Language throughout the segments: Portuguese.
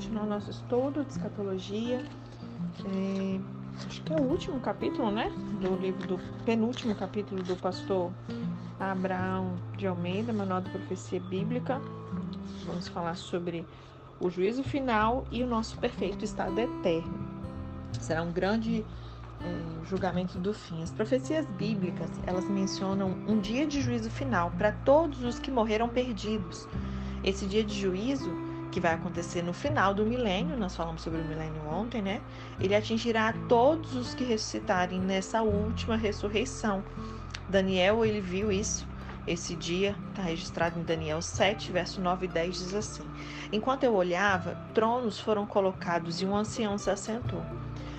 continuar nosso estudo de escatologia. É, acho que é o último capítulo, né? Do livro do penúltimo capítulo do pastor Abraão de Almeida, Manual da Profecia Bíblica. Vamos falar sobre o juízo final e o nosso perfeito estado eterno. Será um grande é, julgamento do fim. As profecias bíblicas, elas mencionam um dia de juízo final para todos os que morreram perdidos. Esse dia de juízo, que vai acontecer no final do milênio, nós falamos sobre o milênio ontem, né? Ele atingirá todos os que ressuscitarem nessa última ressurreição. Daniel, ele viu isso. Esse dia está registrado em Daniel 7, verso 9 e 10, diz assim: Enquanto eu olhava, tronos foram colocados e um ancião se assentou.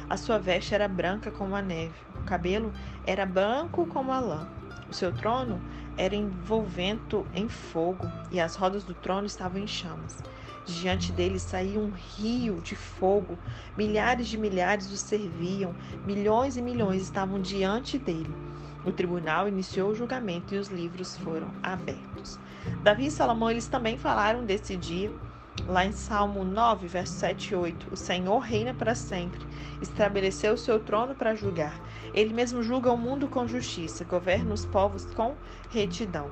A sua veste era branca como a neve, o cabelo era branco como a lã. O seu trono era envolvento em fogo e as rodas do trono estavam em chamas. Diante dele saía um rio de fogo, milhares de milhares o serviam, milhões e milhões estavam diante dele. O tribunal iniciou o julgamento e os livros foram abertos. Davi e Salomão eles também falaram desse dia Lá em Salmo 9, verso 7 e 8, o Senhor reina para sempre, estabeleceu o seu trono para julgar. Ele mesmo julga o mundo com justiça, governa os povos com retidão.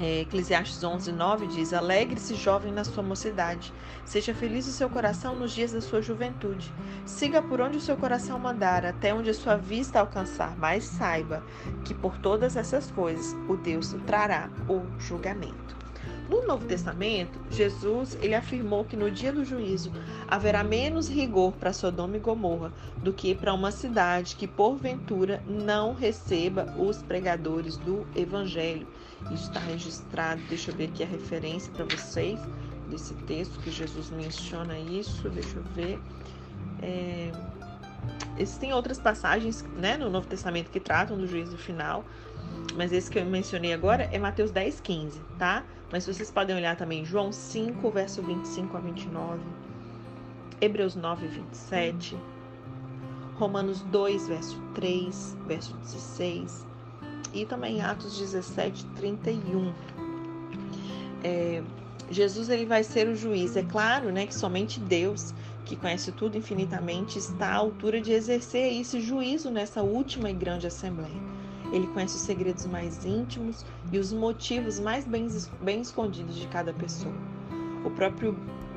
É, Eclesiastes 11, 9 diz: Alegre-se, jovem, na sua mocidade. Seja feliz o seu coração nos dias da sua juventude. Siga por onde o seu coração mandar, até onde a sua vista alcançar. Mas saiba que por todas essas coisas o Deus trará o julgamento. No Novo Testamento, Jesus ele afirmou que no dia do juízo haverá menos rigor para Sodoma e Gomorra do que para uma cidade que porventura não receba os pregadores do Evangelho. Isso está registrado. Deixa eu ver aqui a referência para vocês desse texto que Jesus menciona isso. Deixa eu ver. É... Existem outras passagens né, no Novo Testamento que tratam do juízo final, mas esse que eu mencionei agora é Mateus 10, 15, tá? Mas vocês podem olhar também João 5, verso 25 a 29, Hebreus 9, 27, Romanos 2, verso 3, verso 16 e também Atos 17, 31. É, Jesus ele vai ser o juiz. É claro né, que somente Deus, que conhece tudo infinitamente, está à altura de exercer esse juízo nessa última e grande assembleia. Ele conhece os segredos mais íntimos e os motivos mais bem, bem escondidos de cada pessoa. O próprio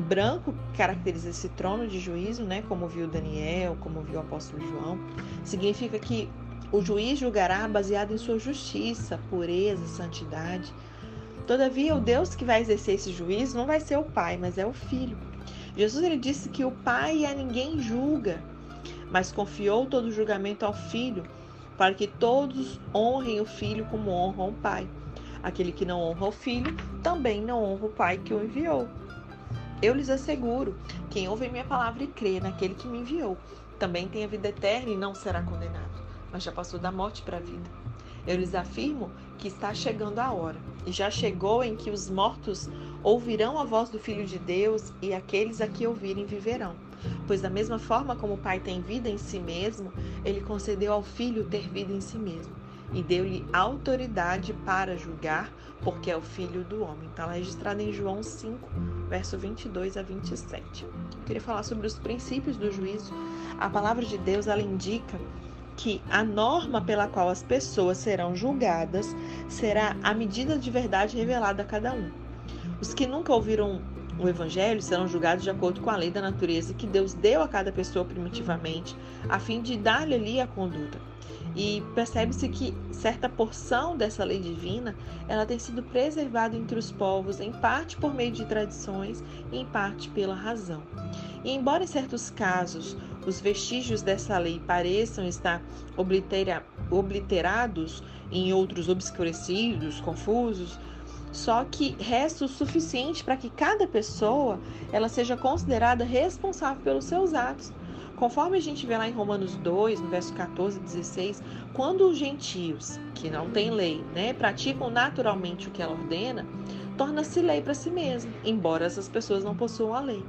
branco caracteriza esse trono de juízo, né, como viu Daniel, como viu o apóstolo João, significa que o juiz julgará baseado em sua justiça, pureza, santidade. Todavia, o Deus que vai exercer esse juízo não vai ser o Pai, mas é o Filho. Jesus ele disse que o Pai a ninguém julga, mas confiou todo o julgamento ao Filho, para que todos honrem o filho como honram o pai. Aquele que não honra o filho também não honra o pai que o enviou. Eu lhes asseguro: quem ouve minha palavra e crê naquele que me enviou, também tem a vida eterna e não será condenado, mas já passou da morte para a vida. Eu lhes afirmo que está chegando a hora, já chegou em que os mortos ouvirão a voz do Filho de Deus, e aqueles a que ouvirem viverão. Pois, da mesma forma como o Pai tem vida em si mesmo, ele concedeu ao Filho ter vida em si mesmo e deu-lhe autoridade para julgar, porque é o Filho do Homem. Está registrado em João 5, verso 22 a 27. Eu queria falar sobre os princípios do juízo. A palavra de Deus ela indica que a norma pela qual as pessoas serão julgadas será a medida de verdade revelada a cada um. Os que nunca ouviram o Evangelho serão julgados de acordo com a lei da natureza que Deus deu a cada pessoa primitivamente, a fim de dar-lhe ali a conduta. E percebe-se que certa porção dessa lei divina, ela tem sido preservada entre os povos, em parte por meio de tradições e em parte pela razão. E embora em certos casos os vestígios dessa lei pareçam estar oblitera obliterados, em outros obscurecidos, confusos, só que resta o suficiente para que cada pessoa ela seja considerada responsável pelos seus atos. Conforme a gente vê lá em Romanos 2, no verso 14 e 16, quando os gentios, que não têm lei, né, praticam naturalmente o que ela ordena, torna-se lei para si mesmo, embora essas pessoas não possuam a lei.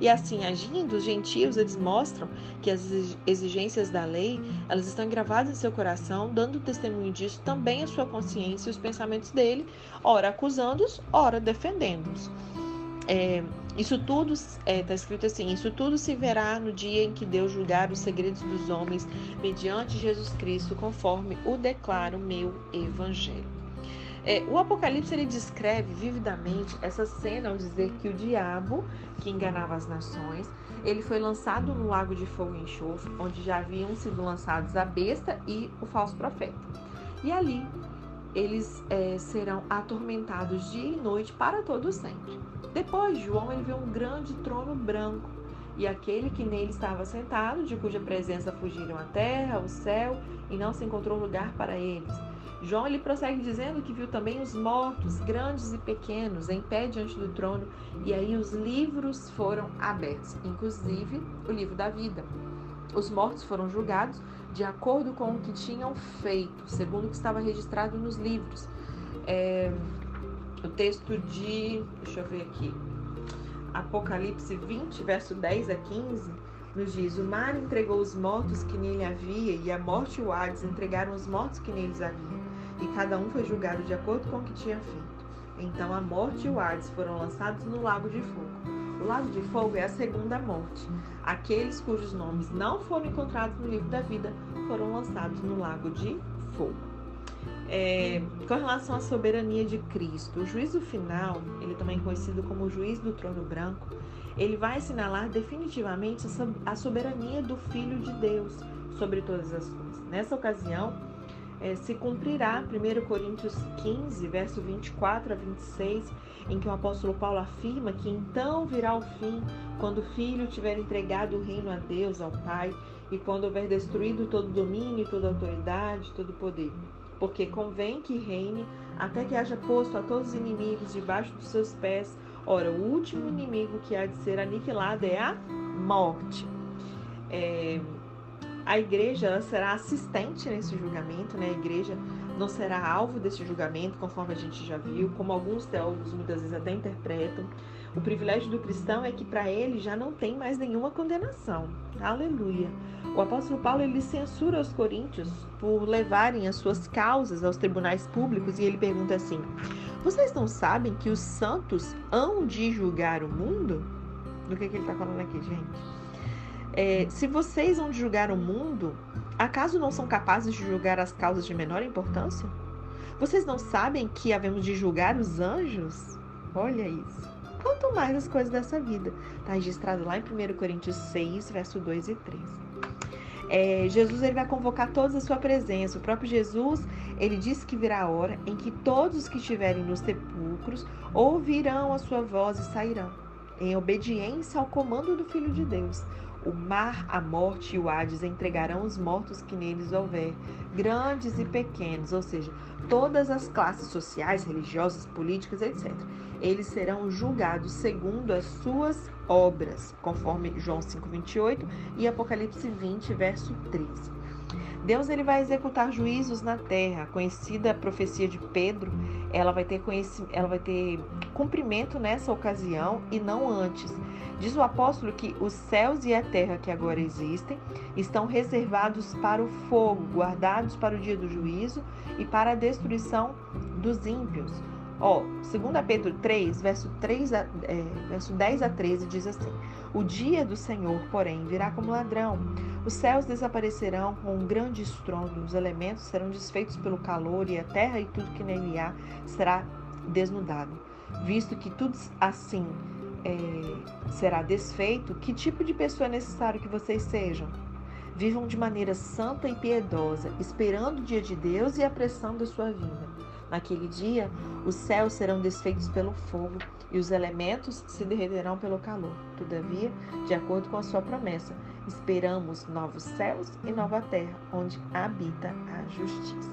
E assim agindo, os gentios eles mostram que as exigências da lei, elas estão gravadas em seu coração, dando testemunho disso também à sua consciência e os pensamentos dele, ora acusando-os, ora defendendo-os. É, isso tudo está é, tá escrito assim: isso tudo se verá no dia em que Deus julgar os segredos dos homens mediante Jesus Cristo, conforme o declara o meu evangelho. É, o Apocalipse ele descreve vividamente essa cena ao dizer que o diabo, que enganava as nações, ele foi lançado no lago de fogo e enxofre, onde já haviam sido lançados a besta e o falso profeta. E ali eles é, serão atormentados dia e noite para todo sempre. Depois, João ele viu um grande trono branco e aquele que nele estava sentado, de cuja presença fugiram a terra, o céu, e não se encontrou lugar para eles. João ele prossegue dizendo que viu também os mortos, grandes e pequenos, em pé diante do trono, e aí os livros foram abertos, inclusive o livro da vida. Os mortos foram julgados de acordo com o que tinham feito, segundo o que estava registrado nos livros. É, o texto de, deixa eu ver aqui, Apocalipse 20, verso 10 a 15, nos diz: O mar entregou os mortos que nele havia, e a morte e o Hades entregaram os mortos que neles havia e cada um foi julgado de acordo com o que tinha feito. Então a morte e o Hades foram lançados no lago de fogo. O lago de fogo é a segunda morte. Aqueles cujos nomes não foram encontrados no livro da vida foram lançados no lago de fogo. É, com relação à soberania de Cristo, o juízo final, ele também conhecido como o juiz do trono branco, ele vai assinalar definitivamente a soberania do Filho de Deus sobre todas as coisas. Nessa ocasião, é, se cumprirá 1 Coríntios 15, verso 24 a 26, em que o apóstolo Paulo afirma que então virá o fim, quando o filho tiver entregado o reino a Deus, ao Pai, e quando houver destruído todo domínio, toda autoridade, todo poder. Porque convém que reine até que haja posto a todos os inimigos debaixo dos seus pés. Ora, o último inimigo que há de ser aniquilado é a morte. É, a igreja será assistente nesse julgamento, né? A igreja não será alvo desse julgamento, conforme a gente já viu, como alguns teólogos muitas vezes até interpretam. O privilégio do cristão é que para ele já não tem mais nenhuma condenação. Aleluia. O apóstolo Paulo ele censura os coríntios por levarem as suas causas aos tribunais públicos e ele pergunta assim: Vocês não sabem que os santos hão de julgar o mundo? Do que, que ele está falando aqui, gente? É, se vocês vão julgar o mundo, acaso não são capazes de julgar as causas de menor importância? Vocês não sabem que havemos de julgar os anjos? Olha isso. Quanto mais as coisas dessa vida. Está registrado lá em 1 Coríntios 6, verso 2 e 3. É, Jesus ele vai convocar todos a sua presença. O próprio Jesus ele disse que virá a hora em que todos os que estiverem nos sepulcros ouvirão a sua voz e sairão, em obediência ao comando do Filho de Deus. O mar, a morte e o Hades entregarão os mortos que neles houver, grandes e pequenos, ou seja, todas as classes sociais, religiosas, políticas, etc. Eles serão julgados segundo as suas obras, conforme João 5:28 e Apocalipse 20, verso 13. Deus ele vai executar juízos na terra. A conhecida profecia de Pedro, ela vai ter ela vai ter cumprimento nessa ocasião e não antes. Diz o apóstolo que os céus e a terra que agora existem estão reservados para o fogo, guardados para o dia do juízo e para a destruição dos ímpios. Ó, 2 Pedro 3, verso, 3 a, é, verso 10 a 13 diz assim: O dia do Senhor, porém, virá como ladrão. Os céus desaparecerão com um grande estrondo, os elementos serão desfeitos pelo calor, e a terra e tudo que nele há será desnudado. Visto que tudo assim é, será desfeito, que tipo de pessoa é necessário que vocês sejam? Vivam de maneira santa e piedosa, esperando o dia de Deus e apressando a sua vinda. Naquele dia, os céus serão desfeitos pelo fogo e os elementos se derreterão pelo calor. Todavia, de acordo com a sua promessa, esperamos novos céus e nova terra, onde habita a justiça.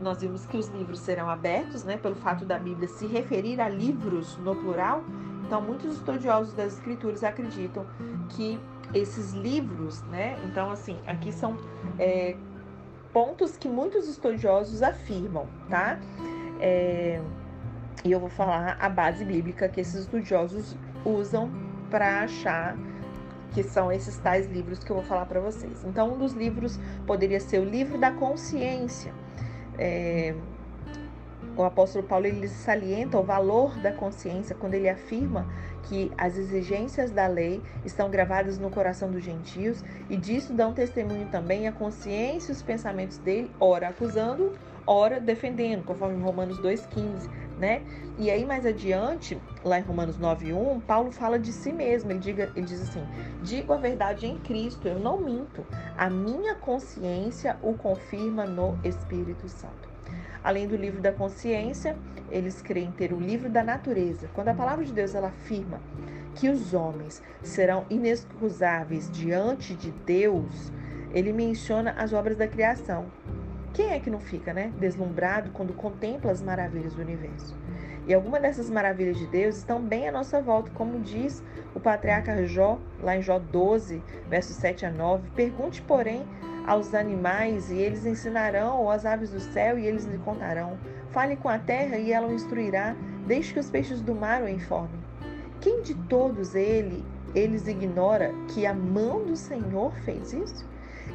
Nós vimos que os livros serão abertos, né, pelo fato da Bíblia se referir a livros no plural. Então, muitos estudiosos das Escrituras acreditam que esses livros, né? Então, assim, aqui são é, pontos que muitos estudiosos afirmam, tá? É, e eu vou falar a base bíblica que esses estudiosos usam para achar que são esses tais livros que eu vou falar para vocês. Então, um dos livros poderia ser o livro da consciência. É, o apóstolo Paulo ele salienta o valor da consciência quando ele afirma que as exigências da lei estão gravadas no coração dos gentios e disso dão testemunho também a consciência e os pensamentos dele, ora acusando, ora defendendo, conforme Romanos 2,15, né? E aí mais adiante, lá em Romanos 9,1, Paulo fala de si mesmo, ele, diga, ele diz assim, digo a verdade em Cristo, eu não minto, a minha consciência o confirma no Espírito Santo. Além do livro da consciência, eles creem ter o livro da natureza. Quando a palavra de Deus ela afirma que os homens serão inexcusáveis diante de Deus, ele menciona as obras da criação. Quem é que não fica, né, deslumbrado quando contempla as maravilhas do universo? E algumas dessas maravilhas de Deus estão bem à nossa volta, como diz o patriarca Jó, lá em Jó 12, versos 7 a 9. Pergunte, porém, aos animais e eles ensinarão, ou às aves do céu e eles lhe contarão. Fale com a terra e ela o instruirá, deixe que os peixes do mar o informem. Quem de todos ele, eles ignora que a mão do Senhor fez isso?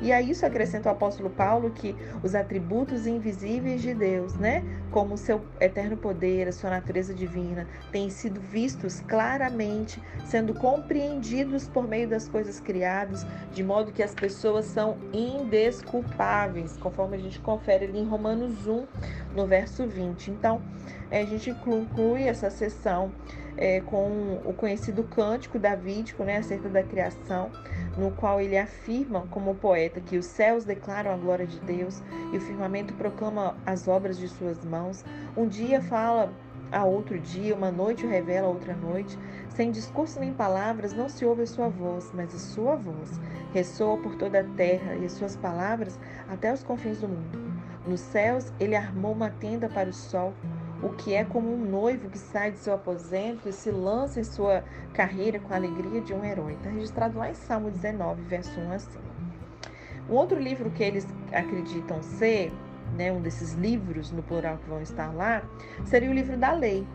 E a isso acrescenta o apóstolo Paulo que os atributos invisíveis de Deus, né, como o seu eterno poder, a sua natureza divina, têm sido vistos claramente, sendo compreendidos por meio das coisas criadas, de modo que as pessoas são indesculpáveis, conforme a gente confere ali em Romanos 1, no verso 20. Então, a gente conclui essa sessão é, com o conhecido cântico davídico né, acerca da criação, no qual ele afirma, como poeta, que os céus declaram a glória de Deus e o firmamento proclama as obras de suas mãos. Um dia fala a outro dia, uma noite o revela a outra noite. Sem discurso nem palavras, não se ouve a sua voz, mas a sua voz ressoa por toda a terra e as suas palavras até os confins do mundo. Nos céus, ele armou uma tenda para o sol o que é como um noivo que sai de seu aposento e se lança em sua carreira com a alegria de um herói. Está registrado lá em Salmo 19, verso 1 a 5. Um outro livro que eles acreditam ser, né, um desses livros no plural que vão estar lá, seria o livro da lei.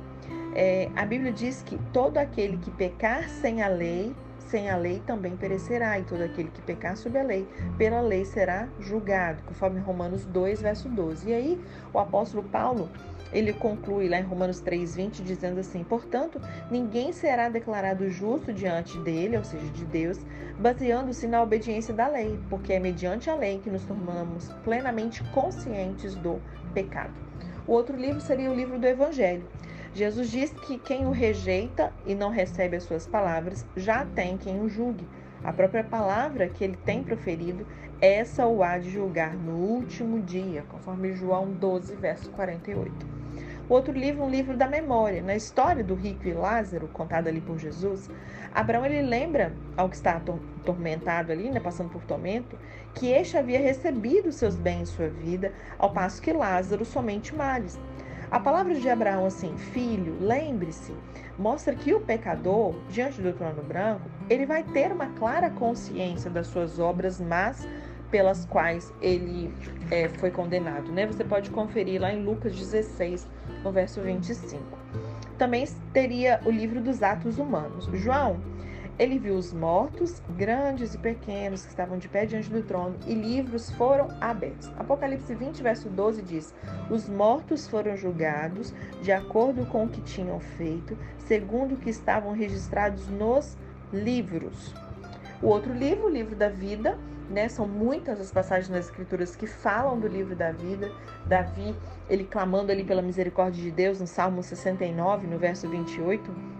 É, a Bíblia diz que todo aquele que pecar sem a lei, sem a lei também perecerá, e todo aquele que pecar sob a lei, pela lei será julgado, conforme Romanos 2, verso 12. E aí, o apóstolo Paulo ele conclui lá em Romanos 3:20 dizendo assim: "Portanto, ninguém será declarado justo diante dele, ou seja, de Deus, baseando-se na obediência da lei, porque é mediante a lei que nos tornamos plenamente conscientes do pecado." O outro livro seria o livro do Evangelho. Jesus diz que quem o rejeita e não recebe as suas palavras já tem quem o julgue. A própria palavra que ele tem proferido, essa o há de julgar no último dia, conforme João 12, verso 48. O outro livro, um livro da memória. Na história do rico e Lázaro, contada ali por Jesus, Abraão ele lembra ao que está atormentado ali, né, passando por tormento, que este havia recebido seus bens em sua vida, ao passo que Lázaro somente males. A palavra de Abraão, assim, filho, lembre-se, mostra que o pecador, diante do trono branco, ele vai ter uma clara consciência das suas obras más pelas quais ele é, foi condenado. Né? Você pode conferir lá em Lucas 16, no verso 25. Também teria o livro dos Atos Humanos. João, ele viu os mortos, grandes e pequenos, que estavam de pé diante do trono, e livros foram abertos. Apocalipse 20, verso 12 diz: Os mortos foram julgados de acordo com o que tinham feito, segundo o que estavam registrados nos livros. O outro livro, o livro da vida, né? São muitas as passagens nas escrituras que falam do livro da vida. Davi, ele clamando ali pela misericórdia de Deus no Salmo 69, no verso 28,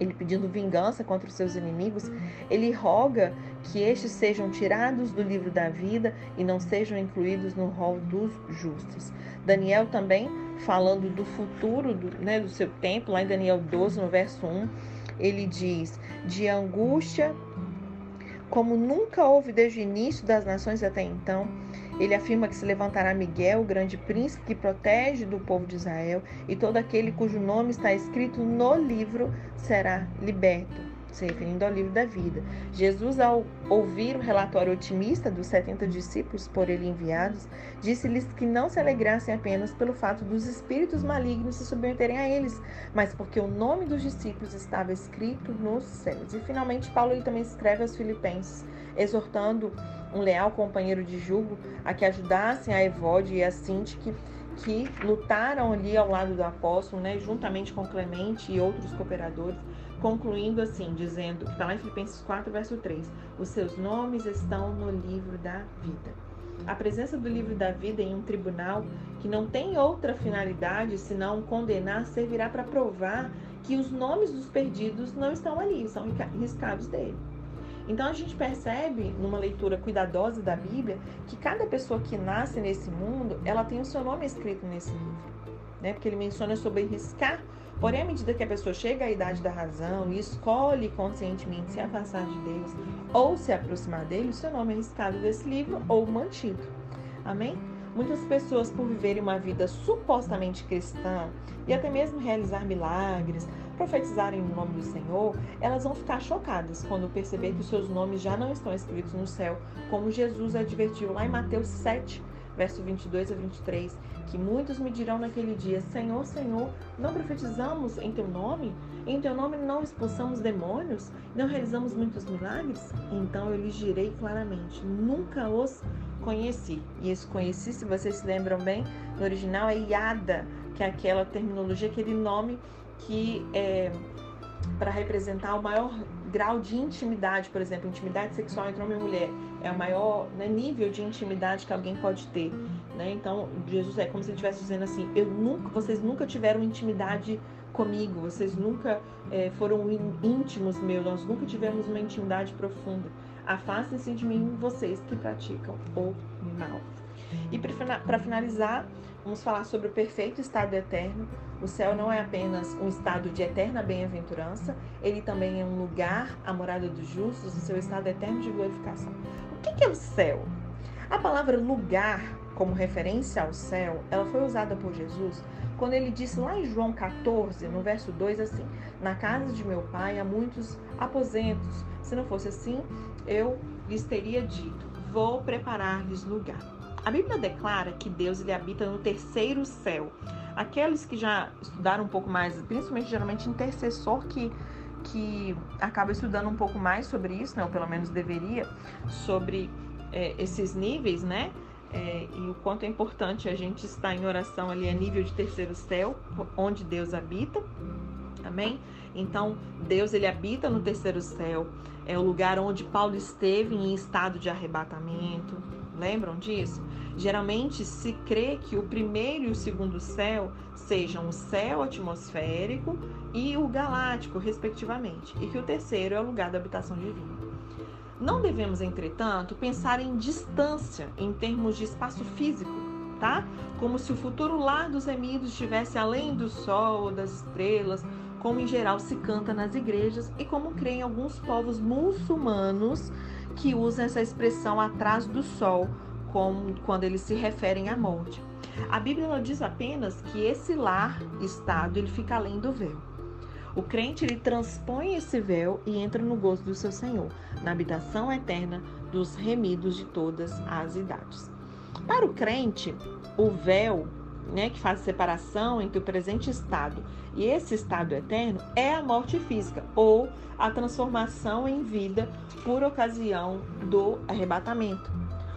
ele pedindo vingança contra os seus inimigos, ele roga que estes sejam tirados do livro da vida e não sejam incluídos no rol dos justos. Daniel também, falando do futuro do, né, do seu tempo, lá em Daniel 12, no verso 1, ele diz: De angústia como nunca houve desde o início das nações até então. Ele afirma que se levantará Miguel, o grande príncipe que protege do povo de Israel, e todo aquele cujo nome está escrito no livro será liberto se referindo ao livro da vida. Jesus, ao ouvir o relatório otimista dos 70 discípulos por ele enviados, disse-lhes que não se alegrassem apenas pelo fato dos espíritos malignos se submeterem a eles, mas porque o nome dos discípulos estava escrito nos céus. E finalmente, Paulo ele também escreve aos Filipenses, exortando um leal companheiro de jugo a que ajudassem a Evode e a Sintique que lutaram ali ao lado do apóstolo, né, juntamente com Clemente e outros cooperadores, concluindo assim, dizendo, que está lá em Filipenses 4, verso 3, os seus nomes estão no livro da vida. A presença do livro da vida em um tribunal que não tem outra finalidade senão condenar servirá para provar que os nomes dos perdidos não estão ali, são riscados dele. Então a gente percebe numa leitura cuidadosa da Bíblia que cada pessoa que nasce nesse mundo, ela tem o seu nome escrito nesse livro, né? Porque ele menciona sobre riscar Porém, à medida que a pessoa chega à idade da razão e escolhe conscientemente se afastar de Deus ou se aproximar dele, o seu nome é riscado desse livro ou mantido. Amém? Muitas pessoas, por viverem uma vida supostamente cristã e até mesmo realizar milagres, profetizarem no nome do Senhor, elas vão ficar chocadas quando perceber que os seus nomes já não estão escritos no céu, como Jesus advertiu lá em Mateus 7, verso 22 a 23, que muitos me dirão naquele dia: Senhor, Senhor, não profetizamos em teu nome? Em teu nome não expulsamos demônios? Não realizamos muitos milagres? Então eu lhes direi claramente: Nunca os conheci. E esse conheci, se vocês se lembram bem, no original é Yada, que é aquela terminologia, aquele nome que é para representar o maior grau de intimidade, por exemplo, intimidade sexual entre homem e mulher, é o maior né, nível de intimidade que alguém pode ter. Né? Então, Jesus é como se ele estivesse dizendo assim: eu nunca, vocês nunca tiveram intimidade comigo, vocês nunca é, foram íntimos meus, nós nunca tivemos uma intimidade profunda. Afastem-se de mim, vocês que praticam o mal. E para finalizar, vamos falar sobre o perfeito estado eterno. O céu não é apenas um estado de eterna bem-aventurança, ele também é um lugar, a morada dos justos, o seu estado eterno de glorificação. O que é o céu? A palavra lugar, como referência ao céu, ela foi usada por Jesus quando ele disse lá em João 14, no verso 2, assim: Na casa de meu pai há muitos aposentos. Se não fosse assim, eu lhes teria dito: Vou preparar-lhes lugar. A Bíblia declara que Deus ele habita no terceiro céu. Aqueles que já estudaram um pouco mais, principalmente geralmente intercessor que que acaba estudando um pouco mais sobre isso, né, ou pelo menos deveria, sobre é, esses níveis, né? É, e o quanto é importante a gente estar em oração ali a nível de terceiro céu, onde Deus habita. Amém? Então, Deus ele habita no terceiro céu. É o lugar onde Paulo esteve em estado de arrebatamento. Lembram disso? Geralmente se crê que o primeiro e o segundo céu sejam o céu atmosférico e o galáctico, respectivamente, e que o terceiro é o lugar da habitação divina. Não devemos, entretanto, pensar em distância em termos de espaço físico, tá? Como se o futuro lar dos remidos estivesse além do sol ou das estrelas, como em geral se canta nas igrejas e como creem alguns povos muçulmanos que usam essa expressão atrás do sol, como quando eles se referem à morte. A Bíblia diz apenas que esse lar, estado, ele fica além do véu. O crente ele transpõe esse véu e entra no gozo do seu Senhor, na habitação eterna dos remidos de todas as idades. Para o crente, o véu, né, que faz separação entre o presente estado e esse estado eterno, é a morte física ou a transformação em vida por ocasião do arrebatamento.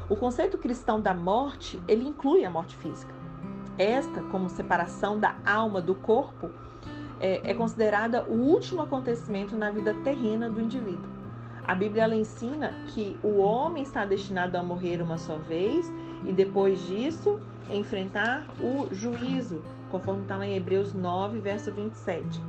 O conceito cristão da morte, ele inclui a morte física. Esta, como separação da alma do corpo, é, é considerada o último acontecimento na vida terrena do indivíduo. A Bíblia ensina que o homem está destinado a morrer uma só vez e depois disso enfrentar o juízo, conforme está lá em Hebreus 9, verso 27.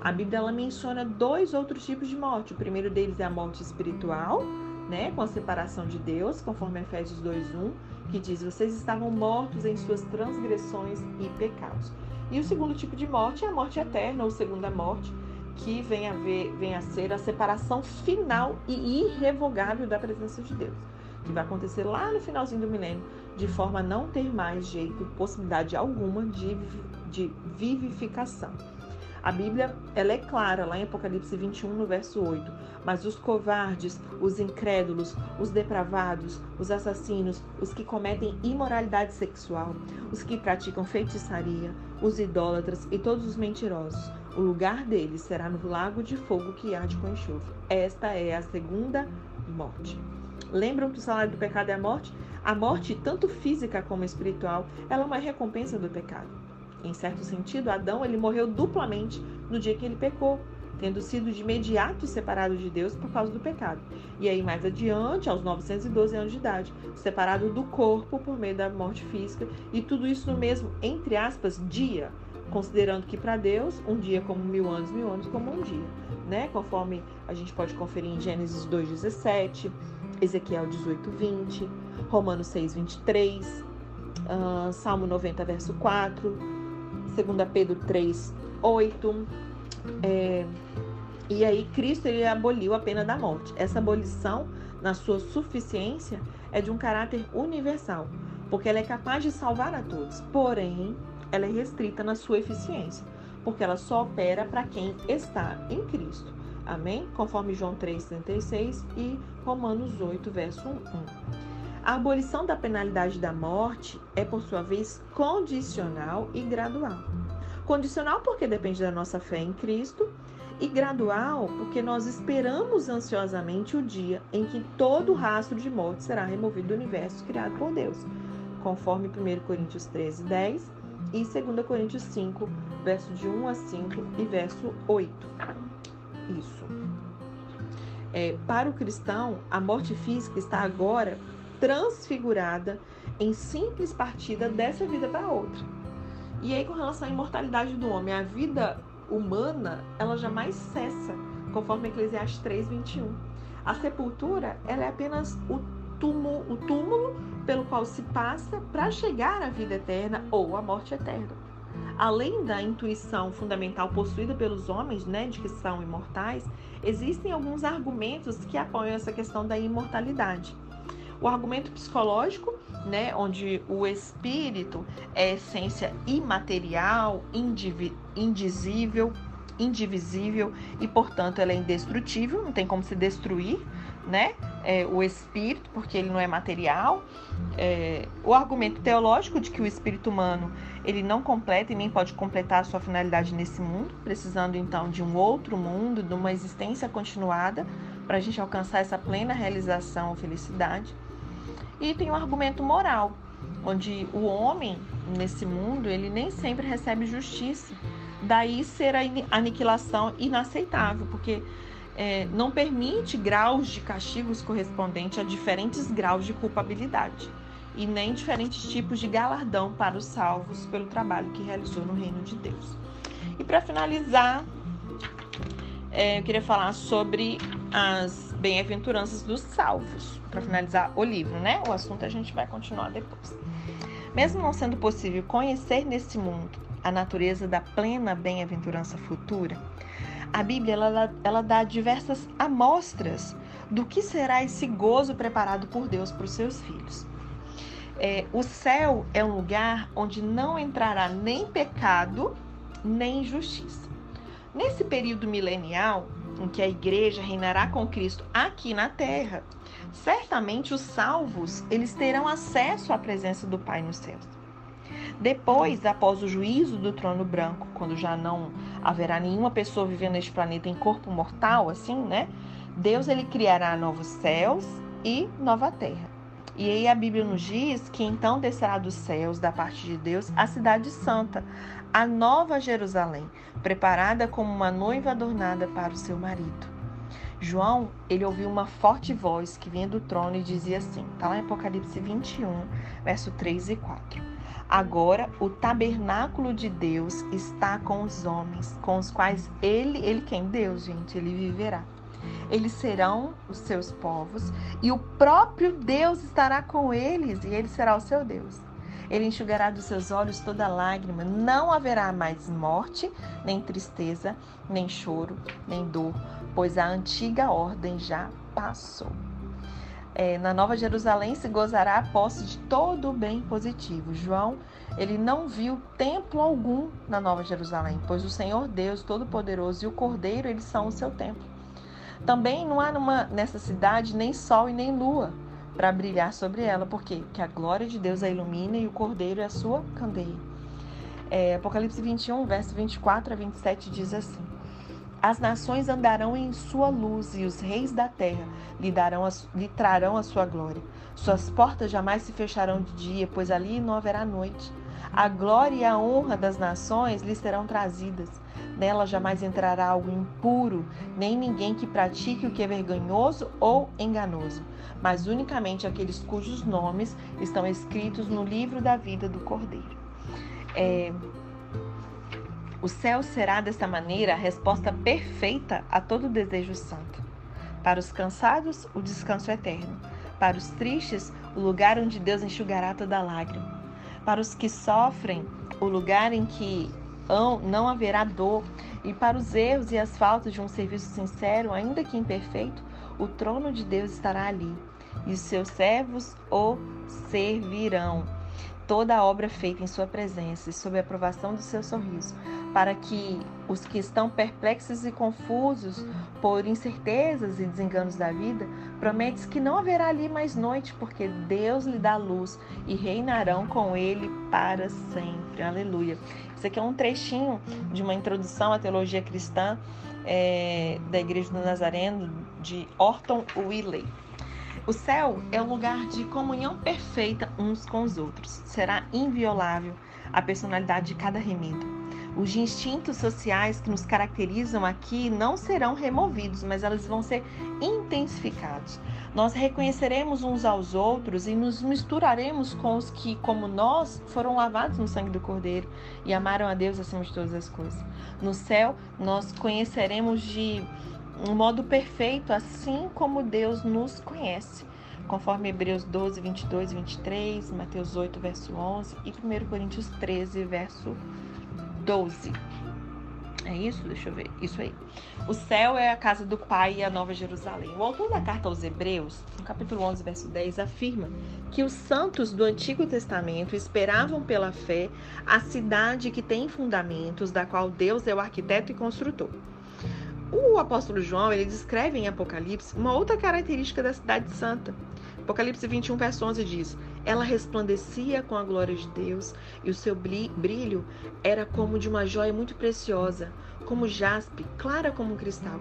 A Bíblia ela menciona dois outros tipos de morte. O primeiro deles é a morte espiritual, né, com a separação de Deus, conforme Efésios 2:1, que diz: "Vocês estavam mortos em suas transgressões e pecados". E o segundo tipo de morte é a morte eterna, ou segunda morte, que vem a, ver, vem a ser a separação final e irrevogável da presença de Deus, que vai acontecer lá no finalzinho do milênio, de forma a não ter mais jeito, possibilidade alguma de, de vivificação. A Bíblia ela é clara lá em Apocalipse 21, no verso 8. Mas os covardes, os incrédulos, os depravados, os assassinos, os que cometem imoralidade sexual, os que praticam feitiçaria, os idólatras e todos os mentirosos, o lugar deles será no lago de fogo que há de com enxofre. Esta é a segunda morte. Lembram que o salário do pecado é a morte? A morte, tanto física como espiritual, ela é uma recompensa do pecado. Em certo sentido, Adão ele morreu duplamente no dia que ele pecou, tendo sido de imediato separado de Deus por causa do pecado. E aí, mais adiante, aos 912 anos de idade, separado do corpo por meio da morte física, e tudo isso no mesmo, entre aspas, dia, considerando que para Deus, um dia como mil anos, mil anos como um dia, né? Conforme a gente pode conferir em Gênesis 2,17, Ezequiel 18:20, Romanos 6:23, uh, Salmo 90, verso 4, 2 Pedro 3, 8, é, e aí Cristo ele aboliu a pena da morte. Essa abolição, na sua suficiência, é de um caráter universal, porque ela é capaz de salvar a todos. Porém, ela é restrita na sua eficiência, porque ela só opera para quem está em Cristo. Amém? Conforme João 3,36 e Romanos 8, verso 1. A abolição da penalidade da morte é, por sua vez, condicional e gradual. Condicional porque depende da nossa fé em Cristo e gradual porque nós esperamos ansiosamente o dia em que todo rastro de morte será removido do universo criado por Deus, conforme 1 Coríntios 13, 10 e 2 Coríntios 5, verso de 1 a 5 e verso 8. Isso. É, para o cristão, a morte física está agora transfigurada em simples partida dessa vida para outra. E aí, com relação à imortalidade do homem, a vida humana, ela jamais cessa, conforme Eclesiastes 3, 21. A sepultura, ela é apenas o túmulo, o túmulo pelo qual se passa para chegar à vida eterna ou à morte eterna. Além da intuição fundamental possuída pelos homens, né, de que são imortais, existem alguns argumentos que apoiam essa questão da imortalidade. O argumento psicológico, né, onde o espírito é essência imaterial, indizível, indivisível e, portanto, ela é indestrutível, não tem como se destruir, né? É, o espírito, porque ele não é material. É, o argumento teológico de que o espírito humano ele não completa e nem pode completar a sua finalidade nesse mundo, precisando então de um outro mundo, de uma existência continuada para a gente alcançar essa plena realização ou felicidade. E tem um argumento moral, onde o homem nesse mundo ele nem sempre recebe justiça. Daí ser a aniquilação inaceitável, porque é, não permite graus de castigos correspondentes a diferentes graus de culpabilidade e nem diferentes tipos de galardão para os salvos pelo trabalho que realizou no reino de Deus. E para finalizar, é, eu queria falar sobre as bem-aventuranças dos salvos, para finalizar o livro, né? O assunto a gente vai continuar depois. Mesmo não sendo possível conhecer nesse mundo a natureza da plena bem-aventurança futura, a Bíblia ela, ela dá diversas amostras do que será esse gozo preparado por Deus para os seus filhos. É, o céu é um lugar onde não entrará nem pecado, nem injustiça. Nesse período milenial, em que a igreja reinará com Cristo aqui na terra, certamente os salvos, eles terão acesso à presença do Pai nos céus. Depois, após o juízo do trono branco, quando já não haverá nenhuma pessoa vivendo neste planeta em corpo mortal, assim, né? Deus ele criará novos céus e nova terra. E aí a Bíblia nos diz que então descerá dos céus, da parte de Deus, a cidade santa, a nova Jerusalém, preparada como uma noiva adornada para o seu marido. João, ele ouviu uma forte voz que vinha do trono e dizia assim, está lá em Apocalipse 21, verso 3 e 4. Agora o tabernáculo de Deus está com os homens, com os quais ele, ele quem? Deus, gente, ele viverá. Eles serão os seus povos e o próprio Deus estará com eles e ele será o seu Deus. Ele enxugará dos seus olhos toda lágrima, não haverá mais morte, nem tristeza, nem choro, nem dor, pois a antiga ordem já passou. É, na Nova Jerusalém se gozará a posse de todo o bem positivo. João, ele não viu templo algum na Nova Jerusalém, pois o Senhor Deus Todo-Poderoso e o Cordeiro, eles são o seu templo. Também não há numa, nessa cidade nem sol e nem lua para brilhar sobre ela, porque que a glória de Deus a ilumina e o Cordeiro é a sua candeia. É, Apocalipse 21, verso 24 a 27 diz assim: As nações andarão em sua luz e os reis da terra lhe, darão a, lhe trarão a sua glória. Suas portas jamais se fecharão de dia, pois ali não haverá noite. A glória e a honra das nações lhe serão trazidas. Nela jamais entrará algo impuro, nem ninguém que pratique o que é vergonhoso ou enganoso, mas unicamente aqueles cujos nomes estão escritos no livro da vida do Cordeiro. É, o céu será desta maneira a resposta perfeita a todo desejo santo. Para os cansados, o descanso eterno. Para os tristes, o lugar onde Deus enxugará toda lágrima. Para os que sofrem, o lugar em que não haverá dor. E para os erros e as faltas de um serviço sincero, ainda que imperfeito, o trono de Deus estará ali. E os seus servos o servirão toda a obra feita em sua presença e sob a aprovação do seu sorriso, para que os que estão perplexos e confusos por incertezas e desenganos da vida, prometes que não haverá ali mais noite, porque Deus lhe dá luz e reinarão com ele para sempre. Aleluia. Isso aqui é um trechinho de uma introdução à teologia cristã é, da Igreja do Nazareno, de Orton Willey. O céu é o lugar de comunhão perfeita uns com os outros. Será inviolável a personalidade de cada remido. Os instintos sociais que nos caracterizam aqui não serão removidos, mas elas vão ser intensificados. Nós reconheceremos uns aos outros e nos misturaremos com os que, como nós, foram lavados no sangue do Cordeiro e amaram a Deus acima de todas as coisas. No céu, nós conheceremos de um modo perfeito, assim como Deus nos conhece, conforme Hebreus 12, 22 e 23, Mateus 8, verso 11 e 1 Coríntios 13, verso 12. É isso? Deixa eu ver. Isso aí. O céu é a casa do Pai e a Nova Jerusalém. O autor da carta aos Hebreus, no capítulo 11, verso 10, afirma que os santos do Antigo Testamento esperavam pela fé a cidade que tem fundamentos, da qual Deus é o arquiteto e construtor. O apóstolo João, ele descreve em Apocalipse uma outra característica da cidade santa. Apocalipse 21, verso 11 diz: Ela resplandecia com a glória de Deus e o seu brilho era como de uma joia muito preciosa, como jaspe, clara como um cristal.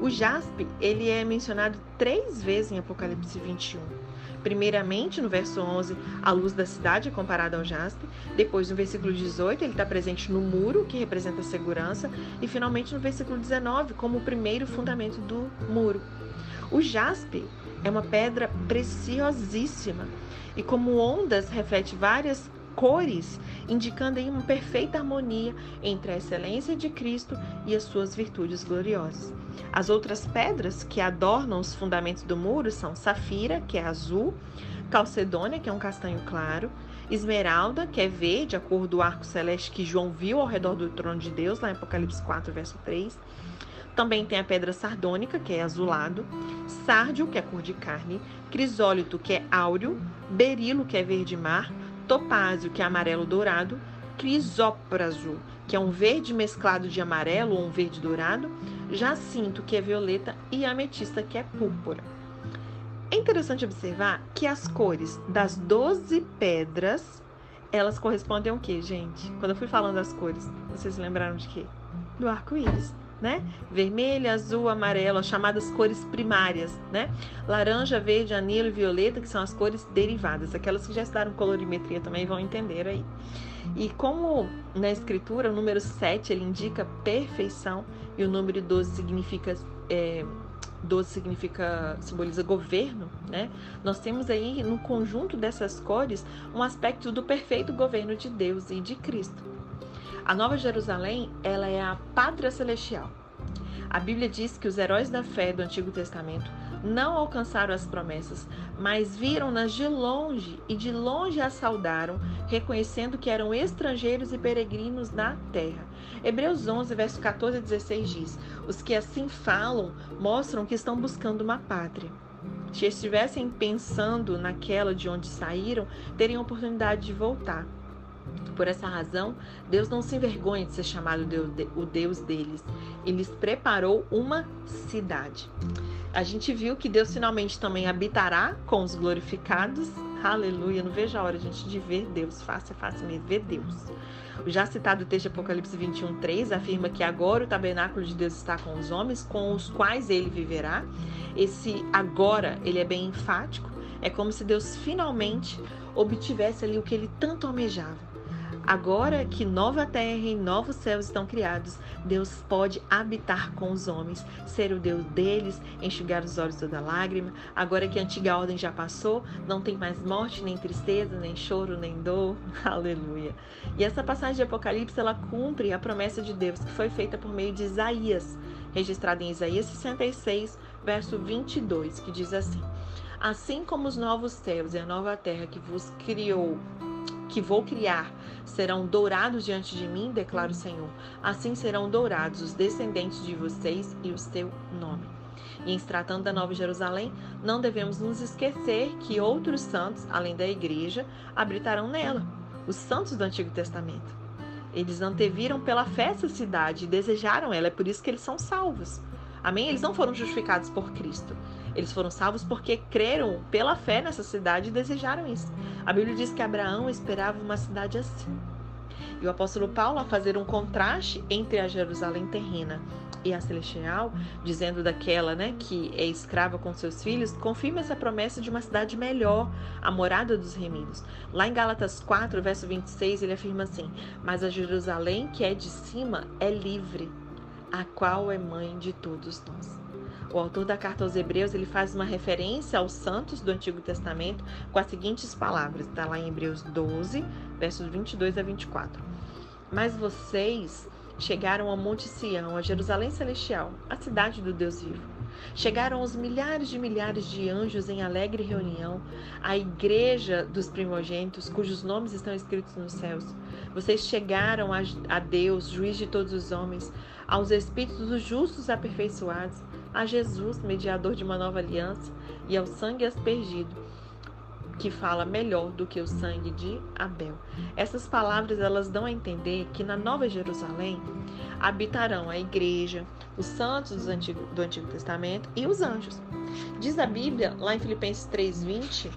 O jaspe, ele é mencionado três vezes em Apocalipse 21. Primeiramente, no verso 11, a luz da cidade é comparada ao jaspe. Depois, no versículo 18, ele está presente no muro, que representa a segurança. E, finalmente, no versículo 19, como o primeiro fundamento do muro. O jaspe é uma pedra preciosíssima e, como ondas, reflete várias cores, indicando aí uma perfeita harmonia entre a excelência de Cristo e as suas virtudes gloriosas. As outras pedras que adornam os fundamentos do muro são safira, que é azul, calcedônia, que é um castanho claro, esmeralda, que é verde, a cor do arco celeste que João viu ao redor do trono de Deus, lá em Apocalipse 4, verso 3. Também tem a pedra sardônica, que é azulado, sárdio, que é cor de carne, crisólito, que é áureo, berilo, que é verde mar, topázio, que é amarelo dourado, crisópraso, que é um verde mesclado de amarelo ou um verde dourado, jacinto, que é violeta, e ametista, que é púrpura. É interessante observar que as cores das 12 pedras, elas correspondem ao que, gente? Quando eu fui falando das cores, vocês lembraram de quê? Do arco-íris né? Vermelho, azul, amarelo, as chamadas cores primárias, né? Laranja, verde, anilo e violeta, que são as cores derivadas. Aquelas que já estudaram colorimetria também vão entender aí. E como na escritura o número 7 ele indica perfeição e o número 12 significa é, 12 significa simboliza governo, né? Nós temos aí no conjunto dessas cores um aspecto do perfeito governo de Deus e de Cristo. A Nova Jerusalém, ela é a pátria celestial. A Bíblia diz que os heróis da fé do Antigo Testamento não alcançaram as promessas, mas viram-nas de longe e de longe as saudaram, reconhecendo que eram estrangeiros e peregrinos na terra. Hebreus 11, verso 14 a 16 diz: Os que assim falam mostram que estão buscando uma pátria. Se estivessem pensando naquela de onde saíram, teriam oportunidade de voltar. Por essa razão, Deus não se envergonha de ser chamado o Deus deles. Ele lhes preparou uma cidade. A gente viu que Deus finalmente também habitará com os glorificados, Aleluia. Não vejo a hora, gente, de ver Deus. É fácil mesmo. Ver Deus. O já citado texto Apocalipse 21, 3 afirma que agora o tabernáculo de Deus está com os homens, com os quais ele viverá. Esse agora, ele é bem enfático. É como se Deus finalmente obtivesse ali o que ele tanto almejava Agora que nova terra e novos céus estão criados, Deus pode habitar com os homens, ser o Deus deles, enxugar os olhos toda lágrima. Agora que a antiga ordem já passou, não tem mais morte, nem tristeza, nem choro, nem dor. Aleluia. E essa passagem de Apocalipse, ela cumpre a promessa de Deus que foi feita por meio de Isaías, registrada em Isaías 66, verso 22, que diz assim: Assim como os novos céus e a nova terra que vos criou que vou criar serão dourados diante de mim, declara o Senhor. Assim serão dourados os descendentes de vocês e o seu nome. E em se tratando da Nova Jerusalém, não devemos nos esquecer que outros santos, além da igreja, habitarão nela, os santos do Antigo Testamento. Eles anteviram pela fé essa cidade e desejaram ela, é por isso que eles são salvos. Amém? Eles não foram justificados por Cristo. Eles foram salvos porque creram pela fé nessa cidade e desejaram isso. A Bíblia diz que Abraão esperava uma cidade assim. E o apóstolo Paulo, a fazer um contraste entre a Jerusalém terrena e a celestial, dizendo daquela né, que é escrava com seus filhos, confirma essa promessa de uma cidade melhor, a morada dos remidos. Lá em Gálatas 4, verso 26, ele afirma assim: Mas a Jerusalém que é de cima é livre, a qual é mãe de todos nós. O autor da carta aos Hebreus ele faz uma referência aos santos do Antigo Testamento com as seguintes palavras, está lá em Hebreus 12, versos 22 a 24. Mas vocês chegaram ao Monte Sião, a Jerusalém Celestial, a cidade do Deus vivo. Chegaram os milhares de milhares de anjos em alegre reunião, a igreja dos primogênitos, cujos nomes estão escritos nos céus. Vocês chegaram a, a Deus, juiz de todos os homens, aos espíritos dos justos aperfeiçoados, a Jesus, mediador de uma nova aliança, e ao sangue aspergido, que fala melhor do que o sangue de Abel. Essas palavras elas dão a entender que na Nova Jerusalém habitarão a igreja, os santos do Antigo, do Antigo Testamento e os anjos. Diz a Bíblia, lá em Filipenses 3:20,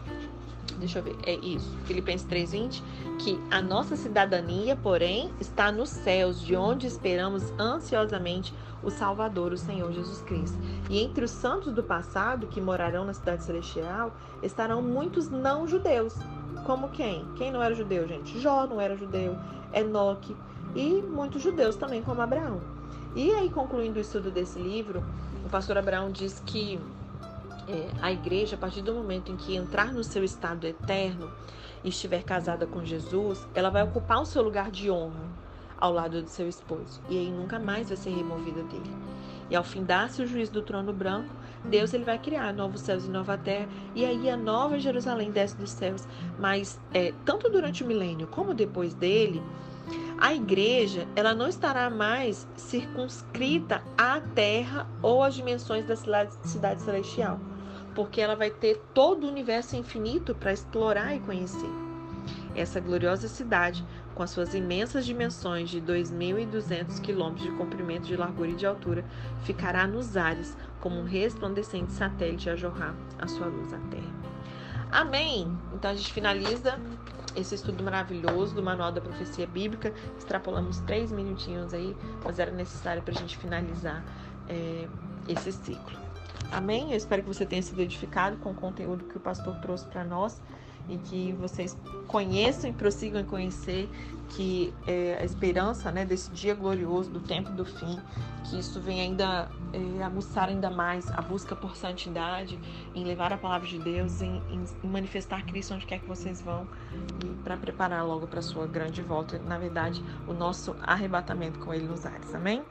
deixa eu ver, é isso, Filipenses 3:20, que a nossa cidadania, porém, está nos céus, de onde esperamos ansiosamente o Salvador, o Senhor Jesus Cristo. E entre os santos do passado que morarão na cidade celestial, estarão muitos não judeus. Como quem? Quem não era judeu, gente? Jó não era judeu, Enoque e muitos judeus também, como Abraão. E aí, concluindo o estudo desse livro, o pastor Abraão diz que é, a igreja, a partir do momento em que entrar no seu estado eterno e estiver casada com Jesus, ela vai ocupar o seu lugar de honra ao lado do seu esposo e aí nunca mais vai ser removida dele. E ao findar-se o juízo do trono branco, Deus ele vai criar novos céus e nova terra, e aí a nova Jerusalém desce dos céus. Mas é, tanto durante o milênio como depois dele, a igreja ela não estará mais circunscrita à terra ou às dimensões da cidade celestial porque ela vai ter todo o universo infinito para explorar e conhecer. Essa gloriosa cidade, com as suas imensas dimensões de 2.200 quilômetros de comprimento, de largura e de altura, ficará nos ares como um resplandecente satélite a jorrar a sua luz à Terra. Amém! Então a gente finaliza esse estudo maravilhoso do Manual da Profecia Bíblica. Extrapolamos três minutinhos aí, mas era necessário para a gente finalizar é, esse ciclo. Amém? Eu espero que você tenha sido edificado com o conteúdo que o pastor trouxe para nós e que vocês conheçam e prossigam em conhecer que é, a esperança né, desse dia glorioso, do tempo do fim, que isso vem ainda é, aguçar ainda mais a busca por santidade, em levar a palavra de Deus, em, em manifestar Cristo onde quer que vocês vão e para preparar logo para a sua grande volta, na verdade, o nosso arrebatamento com Ele nos ares. Amém?